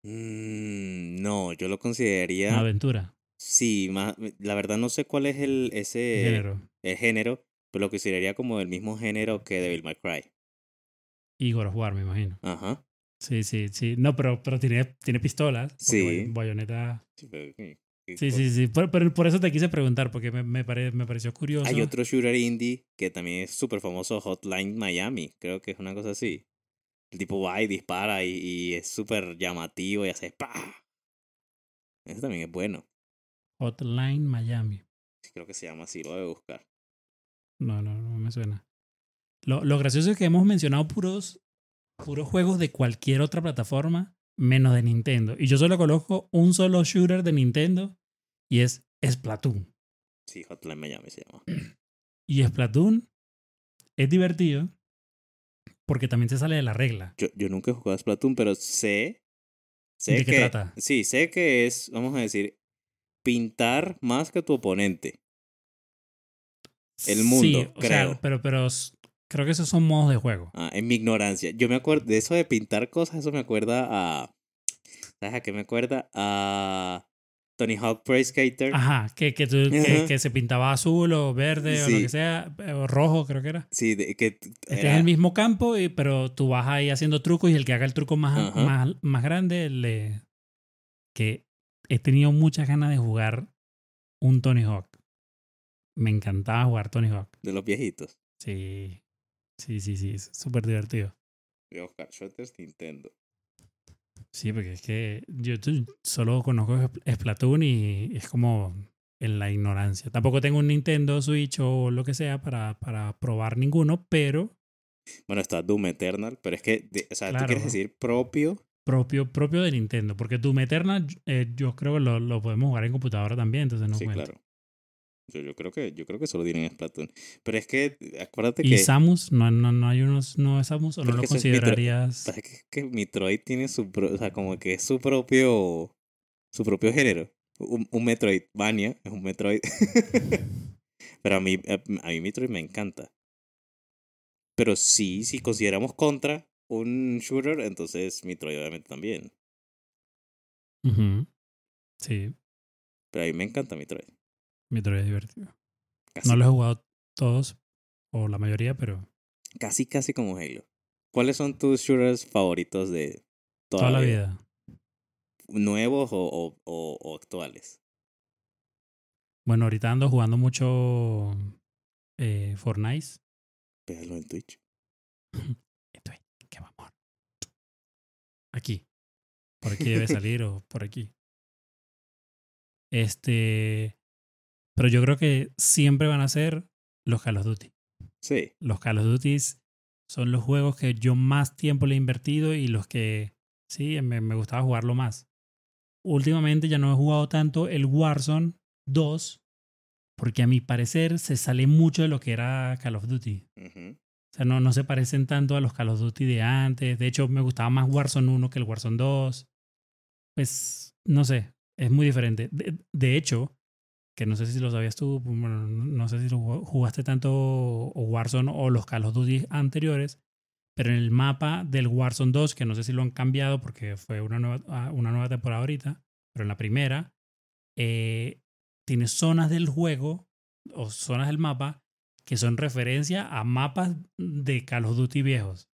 Mm, no, yo lo Una consideraría. aventura. Sí, más, la verdad no sé cuál es el, ese, género. el género, pero lo consideraría como el mismo género que Devil May Cry. Y God of War, me imagino. Ajá. Sí, sí, sí. No, pero, pero tiene, tiene pistolas. Sí. Bay- Bayonetta. Sí, pero, ¿qué- qué Sí, sí, sí. Por, por, por eso te quise preguntar, porque me, me, pare- me pareció curioso. Hay otro shooter indie que también es súper famoso, Hotline Miami, creo que es una cosa así. El tipo va y dispara y, y es súper llamativo y hace ¡pah! Eso también es bueno. Hotline Miami. Creo que se llama así, lo debe buscar. No, no, no me suena. Lo, lo gracioso es que hemos mencionado puros, puros juegos de cualquier otra plataforma menos de Nintendo. Y yo solo conozco un solo shooter de Nintendo y es Splatoon. Sí, Hotline Miami se llama. Y Splatoon es divertido, porque también se sale de la regla. Yo, yo nunca he jugado a Splatoon, pero sé. sé ¿De qué que, trata? Sí, sé que es, vamos a decir, pintar más que tu oponente. El mundo, Sí, o sea, creo. pero, pero creo que esos son modos de juego. Ah, en mi ignorancia. Yo me acuerdo de eso de pintar cosas, eso me acuerda a. ¿Sabes a qué me acuerda? A Tony Hawk Pro Skater. Ajá, que, que, tú- que, se pintaba azul o verde o lo que sea, eh, o rojo creo que era. Sí, de, que Este es el mismo campo, y, pero tú vas ahí haciendo trucos y el que haga el truco más, Ajá. más, más grande le... Que he tenido muchas ganas de jugar un Tony Hawk. Me encantaba jugar Tony Hawk. de los viejitos. Sí, sí, sí, sí, es súper divertido. Nintendo. Sí, porque es que yo solo conozco Spl- Splatoon y es como en la ignorancia. Tampoco tengo un Nintendo Switch o lo que sea para, para probar ninguno, pero Bueno, está Doom Eternal, pero es que, o sea, tú Claro. quieres decir propio. propio, propio de Nintendo. Porque Doom Eternal eh, yo creo que lo, lo podemos jugar en computadora también, entonces no sí, cuenta. claro. Yo, yo creo que yo creo que solo tienen Splatoon. Pero es que acuérdate ¿Y que, Samus? ¿No, no, no hay unos no es Samus? ¿O no lo es considerarías? es que, Metroid tiene su pro- o sea, como que es su propio su propio género. Un, un Metroidvania es un Metroid. Pero a mí a, mí Metroid me encanta. Pero sí, si consideramos contra un shooter, entonces Metroid obviamente también. Sí, Pero a mí me encanta Metroid. Metroid es divertido. Casi, No lo he jugado todos, o la mayoría, pero casi, casi como Halo. ¿Cuáles son tus shooters favoritos de toda, toda la vida. ¿Nuevos o, o, o, o actuales? Bueno, ahorita ando jugando mucho eh, Fortnite. Pégalo en Twitch. Esto es, ¿qué amor? Aquí. Por aquí debe salir o por aquí. Este. Pero yo creo que siempre van a ser los Call of Duty. Sí. Los Call of Duty son los juegos que yo más tiempo le he invertido y los que sí, me, me gustaba jugarlo más. Últimamente ya no he jugado tanto el Warzone 2 porque a mi parecer se sale mucho de lo que era Call of Duty. O sea, no, no se parecen tanto a los Call of Duty de antes. De hecho, me gustaba más Warzone 1 que el Warzone 2. Pues, no sé, es muy diferente. De, de hecho, que no sé si lo sabías tú, bueno, no sé si jugaste tanto Warzone o los Call of Duty anteriores, pero en el mapa del Warzone 2, que no sé si lo han cambiado porque fue una nueva, ah, una nueva temporada ahorita, pero en la primera, eh, tiene zonas del juego o zonas del mapa que son referencia a mapas de Call of Duty viejos.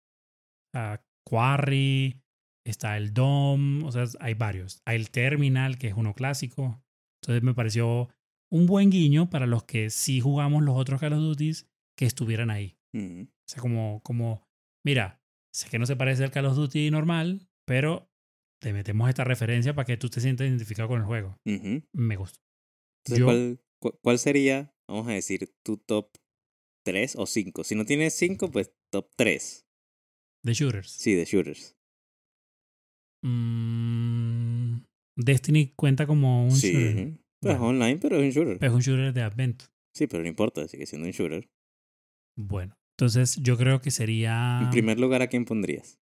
Sea, Quarry, está el Dome, o sea, hay varios. Hay el Terminal, que es uno clásico. Entonces me pareció un buen guiño para los que sí jugamos los otros Call of Duty que estuvieran ahí. Ujú. O sea, como, como, mira, sé que no se parece al Call of Duty normal, pero te metemos esta referencia para que tú te sientas identificado con el juego. Me gustó. Entonces, Yo- ¿cuál, cu- cuál sería, vamos a decir, tu top 3 o 5? Si no tienes 5, pues top 3. The Shooters. Sí, de shooters. Mm, Destiny cuenta como un sí. shooter. Pues Bueno. online, pero es un shooter. Es un shooter de Advent. Sí, pero no importa, sigue siendo un shooter. Bueno, entonces yo creo que sería En primer lugar, ¿a quién pondrías?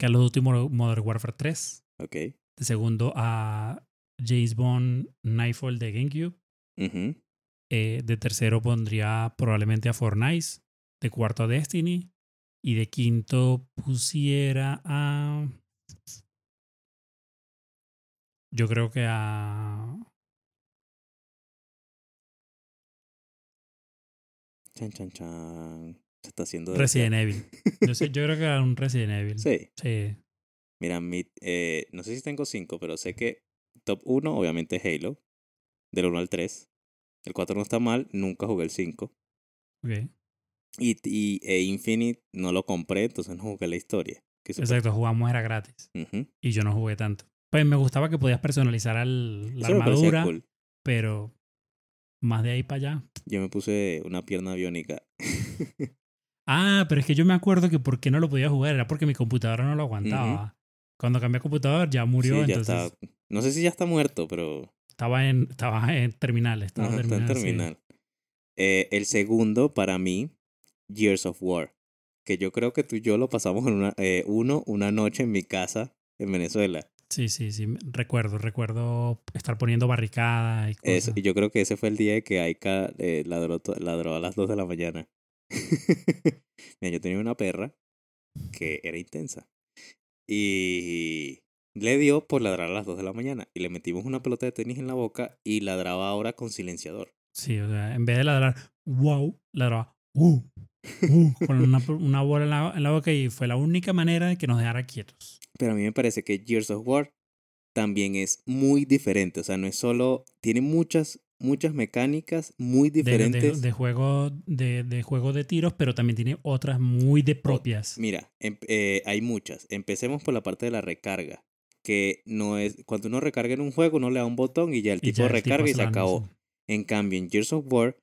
Call of Duty Mo- Modern Warfare 3. Ok. De segundo a James Bond Nightfall de GameCube. Eh, de tercero pondría probablemente a Fortnite. De cuarto a Destiny. Y de quinto pusiera a. Yo creo que a. Chan, chan, chan. Se está haciendo. Resident. Evil. Yo, sé- yo creo que a un Resident Evil. Sí. Sí. Mira, mi, eh, no sé si tengo 5, pero sé que top 1, obviamente Halo. Del 1 al 3. El 4 no está mal, nunca jugué el 5. Ok. Y, y e Infinite no lo compré, entonces no jugué la historia. Exacto, jugamos era gratis. Ujú. Y yo no jugué tanto. Pues me gustaba que podías personalizar al- la Eso armadura, cool. pero más de ahí para allá. Yo me puse una pierna biónica. Ah, pero es que yo me acuerdo que por qué no lo podía jugar era porque mi computadora no lo aguantaba. Cuando cambié de computador ya murió, Sí, ya entonces está. No sé si ya está muerto, pero estaba en estaba en terminal, estaba ajá, está en terminal, sí. Eh, el segundo, para mí, Gears of War. que yo creo que tú y yo lo pasamos en una, eh, uno una noche en mi casa en Venezuela. Sí, sí, sí. Recuerdo, recuerdo estar poniendo barricada y cosas. Eso, y yo creo que ese fue el día que Aika eh, ladró, ladró a las 2 de la mañana. Mira, yo tenía una perra que era intensa. Y le dio por ladrar a las 2 de la mañana. Y le metimos una pelota de tenis en la boca y ladraba ahora con silenciador. Sí, o sea, en vez de ladrar, wow, ladraba, uh, uh, con una, una bola en la, en la boca y fue la única manera de que nos dejara quietos. Pero a mí me parece que Gears of War también es muy diferente. O sea, no es solo. Tiene muchas, muchas mecánicas muy De, de, diferentes. de juego, de, de juego de tiros, pero también tiene otras muy de propias. Mira, em- eh, hay muchas. Empecemos por la parte de la recarga. Que no es. Cuando uno recarga en un juego, uno le da un botón y ya el tipo ya el recarga y se acabó. En cambio, en Gears of War,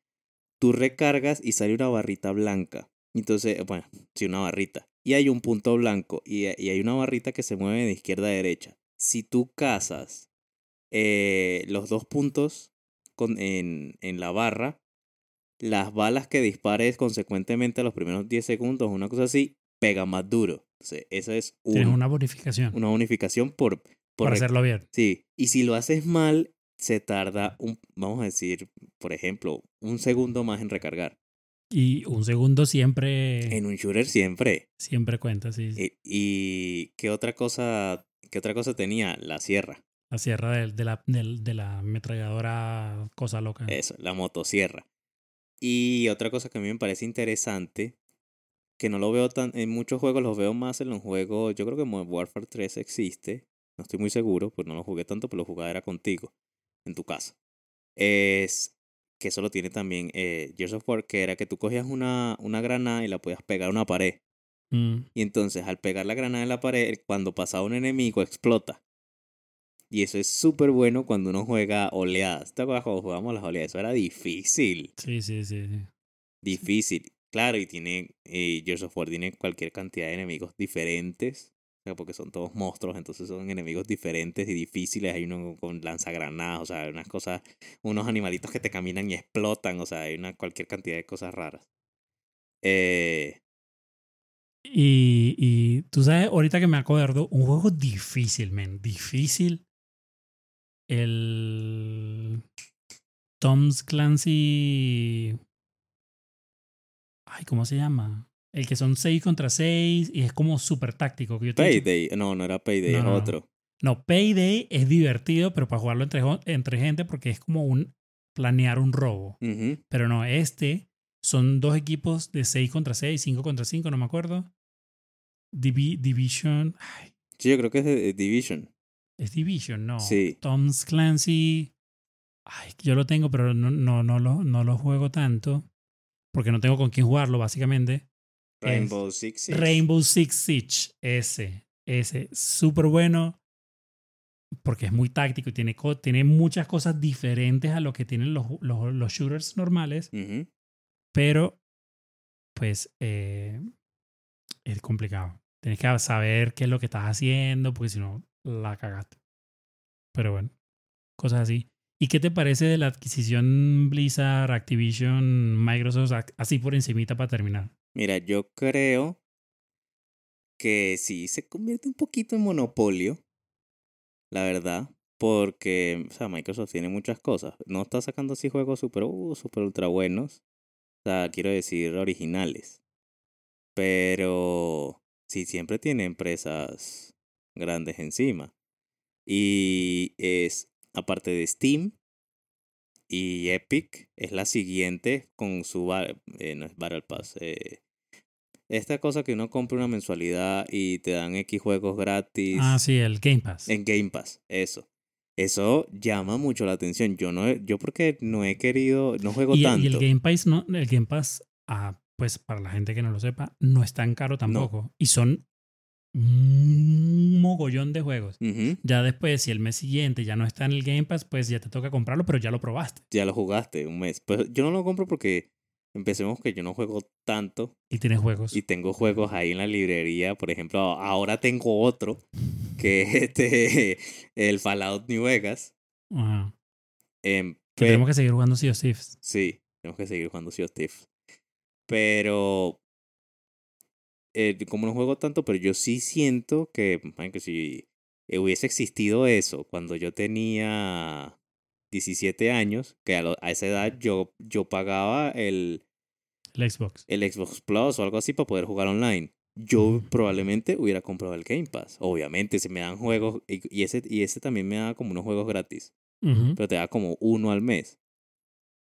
tú recargas y sale una barrita blanca. Entonces, bueno, sí, una barrita. Y hay un punto blanco y, y hay una barrita que se mueve de izquierda a derecha. Si tú cazas eh, los dos puntos con, en, en la barra, las balas que dispares consecuentemente a los primeros 10 segundos, una cosa así, pega más duro. Entonces, esa es un- Tienes una bonificación una bonificación por, por, por hacerlo bien. Sí, y si lo haces mal, se tarda un, vamos a decir, por ejemplo, un segundo más en recargar. Y un segundo siempre, En un shooter siempre. siempre cuenta, sí. Y, y qué otra cosa, qué otra cosa tenía la sierra, La sierra de, de la, de la ametralladora cosa loca. eso, la motosierra. Y otra cosa que a mí me parece interesante, que no lo veo tan en muchos juegos, los veo más en los juegos, yo creo que Modern Warfare 3 existe, no estoy muy seguro, pues no lo jugué tanto, pero lo jugaba era contigo, en tu casa. Es que eso lo tiene también eh, Gears of War, que era que tú cogías una, una granada y la podías pegar a una pared. Mm. Y entonces al pegar la granada en la pared, cuando pasaba un enemigo, explota. Y eso es súper bueno cuando uno juega oleadas. ¿Te acuerdas cuando jugábamos las oleadas? Eso era difícil. Sí, sí, sí. sí. Difícil. Claro, y tiene. Eh, Gears of War tiene cualquier cantidad de enemigos diferentes. Porque son todos monstruos, entonces son enemigos diferentes y difíciles. Hay uno con lanzagranadas, o sea, hay unas cosas. Unos animalitos que te caminan y explotan, o sea, hay una cualquier cantidad de cosas raras. Eh, Y, y tú sabes, ahorita que me acuerdo, un juego difícil, men, difícil. El Tom's Clancy. Ay, ¿cómo se llama? El que son 6 contra 6 y es como súper táctico. Que yo dicho- Payday. No, no era Payday, No, es no, otro. No, Payday es divertido, pero para jugarlo entre, entre gente porque es como un planear un robo. Pero no, este son dos equipos de 6 contra 6, 5 contra 5, no me acuerdo. Divi- Division. Ay, Sí, yo creo que es de de Division. es Division, no. Sí. Tom's Clancy. Ay, yo lo tengo, pero no, no, no, lo, no lo juego tanto. Porque no tengo con quién jugarlo, básicamente. Rainbow Six Siege. Rainbow Six Siege. Ese. Ese. Súper bueno. Porque es muy táctico y tiene, tiene muchas cosas diferentes a lo que tienen los, los, los shooters normales. Pero, pues, eh, es complicado. Tienes que saber qué es lo que estás haciendo, porque si no, la cagaste. Pero bueno, cosas así. ¿Y qué te parece de la adquisición Blizzard, Activision, Microsoft, así por encimita para terminar? Mira, yo creo que sí se convierte un poquito en monopolio, la verdad, porque, o sea, Microsoft tiene muchas cosas. No está sacando así juegos super, uh, super ultra buenos. O sea, quiero decir originales. Pero sí, siempre tiene empresas grandes encima. Y es, aparte de Steam y Epic, es la siguiente con su, ba- eh, no es Battle Pass, eh, esta cosa que uno compra una mensualidad y te dan X juegos gratis Ah, sí, el Game Pass. en Game Pass, eso. Eso llama mucho la atención. Yo no, yo porque no he querido, no juego y, tanto. y el Game Pass, no, el Game Pass, ah, pues para la gente que no lo sepa, no es tan caro tampoco. Y son un mogollón de juegos. Ya después, si el mes siguiente ya no está en el Game Pass, pues ya te toca comprarlo, pero ya lo probaste. Ya lo jugaste un mes. Pues yo no lo compro porque empecemos que yo no juego tanto Y tienes juegos. y tengo juegos ahí en la librería. Por ejemplo, ahora tengo otro que es este, el Fallout New Vegas. Ajá. Em, Que pe- tenemos que seguir jugando Sea of Thieves. Sí, tenemos que seguir jugando Sea of Thieves. Pero eh, como no juego tanto, pero yo sí siento que, man, que si hubiese existido eso cuando yo tenía 17 años, que a, lo- a esa edad yo, yo pagaba el, El Xbox. el Xbox Plus o algo así para poder jugar online. Yo probablemente hubiera comprado el Game Pass. Obviamente, si me dan juegos, y, y ese, y ese también me da como unos juegos gratis, pero te da como uno al mes.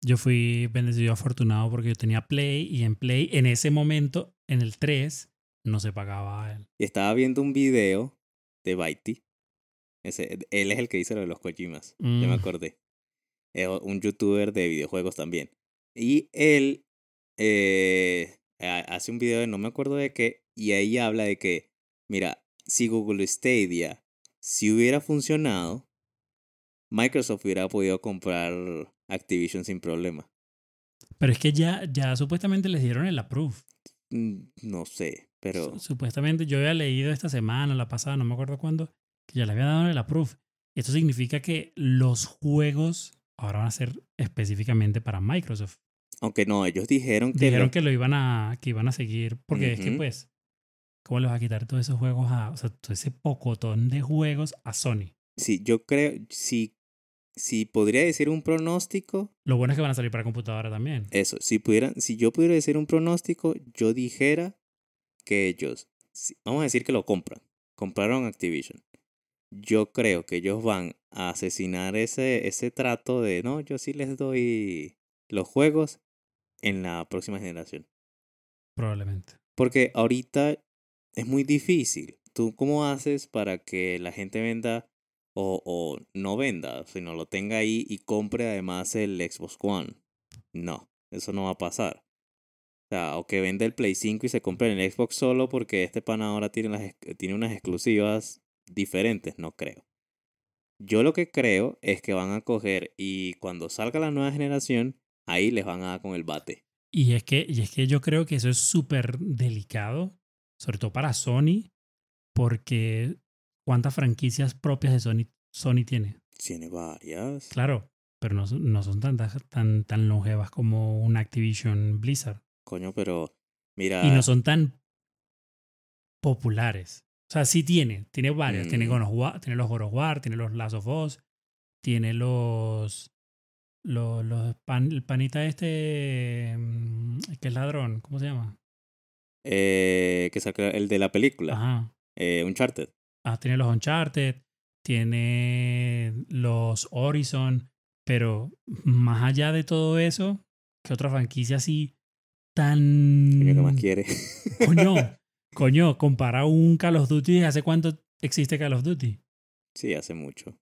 Yo fui bendecido afortunado porque yo tenía Play y en Play, en ese momento, en el 3, no se pagaba el. Y estaba viendo un video de Baiti. Ese, él es el que dice lo de los Kojimas. Ya me Mm. acordé. Es un youtuber de videojuegos también. Y él eh, ha- hace un video de no me acuerdo de qué. Y ahí habla de que, mira, si Google Stadia, si hubiera funcionado, Microsoft hubiera podido comprar Activision sin problema. Pero es que ya, ya supuestamente les dieron el approve. Mm, No sé, pero Supuestamente yo había leído esta semana, la pasada, no me acuerdo cuándo, que ya le había dado el approve. Esto significa que los juegos ahora van a ser específicamente para Microsoft. aunque no, ellos dijeron que... Dijeron lo- que lo iban a, que iban a seguir, porque es que pues, ¿cómo les va a quitar todos esos juegos a, o sea, todo ese pocotón de juegos a Sony? Sí, yo creo, si, si podría decir un pronóstico, Lo bueno es que van a salir para computadora también. eso, si pudieran, si yo pudiera decir un pronóstico, yo dijera que ellos, vamos a decir que lo compran, compraron Activision. Yo creo que ellos van a asesinar ese, ese trato de, no, yo sí les doy los juegos en la próxima generación. Probablemente. Porque ahorita es muy difícil. ¿Tú cómo haces para que la gente venda o, o no venda, sino lo tenga ahí y compre además el Xbox One? No, eso no va a pasar. O sea, o que venda el Play 5 y se compre el Xbox solo porque este pan ahora tiene, las, tiene unas exclusivas diferentes, no creo. Yo lo que creo es que van a coger y cuando salga la nueva generación, ahí les van a dar con el bate. Y es que, y es que yo creo que eso es súper delicado, sobre todo para Sony, porque ¿cuántas franquicias propias de Sony, Sony tiene? Tiene varias. Claro, pero no, son- no son tantas, tan, tan longevas como un Activision Blizzard. Coño, pero mira. Y no son tan populares. O sea, sí tiene, tiene varias. Tiene, Mm. Of War- tiene los God of War, tiene los Last of Us, tiene los... Los, los pan- el panita este mm, que es ladrón, ¿cómo se llama? eh, que saca el de la película, Ajá. eh, Uncharted. Ah, tiene los Uncharted, tiene los Horizon, pero más allá de todo eso, ¿qué otra franquicia así tan... Coño, ¿qué más quiere? Coño, coño, compara un Call of Duty, ¿hace cuánto existe Call of Duty? sí, hace mucho.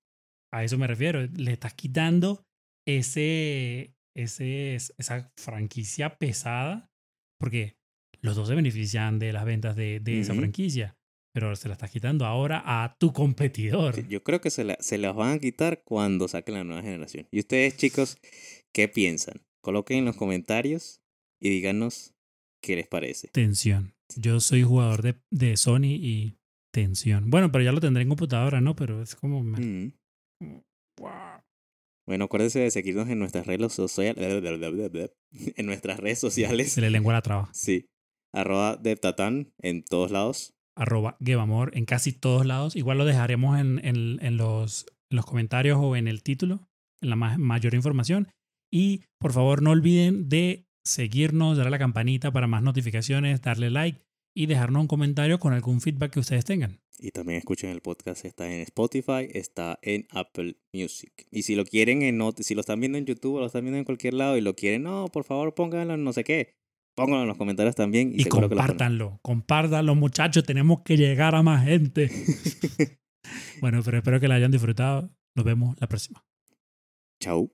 A eso me refiero. Le estás quitando ese, ese, esa franquicia pesada, porque los dos se benefician de las ventas de, de esa franquicia, pero se la estás quitando ahora a tu competidor. Sí, yo creo que se, la- se las van a quitar cuando saquen la nueva generación. Y ustedes, chicos, ¿qué piensan? Coloquen en los comentarios y díganos qué les parece. Tensión. Yo soy jugador de, de Sony y tensión. Bueno, pero ya lo tendré en computadora, ¿no? Pero es como... me- Mm. Wow. Bueno, acuérdense de seguirnos en nuestras redes sociales. En nuestras redes sociales. Se le lengua la traba. Sí. Arroba Deptatán en todos lados. arroba Gebamor en casi todos lados. Igual lo dejaremos en, en, en los, en los comentarios o en el título, en la ma- mayor información. Y por favor no olviden de seguirnos, darle a la campanita para más notificaciones, darle like y dejarnos un comentario con algún feedback que ustedes tengan. Y también escuchen el podcast, está en Spotify, está en Apple Music. Y si lo quieren en si lo están viendo en YouTube o lo están viendo en cualquier lado y lo quieren, no, por favor pónganlo en no sé qué. Pónganlo en los comentarios también y, Y, compártanlo, compártanlo muchachos, tenemos que llegar a más gente. bueno, pero espero que la hayan disfrutado. Nos vemos la próxima. Chau.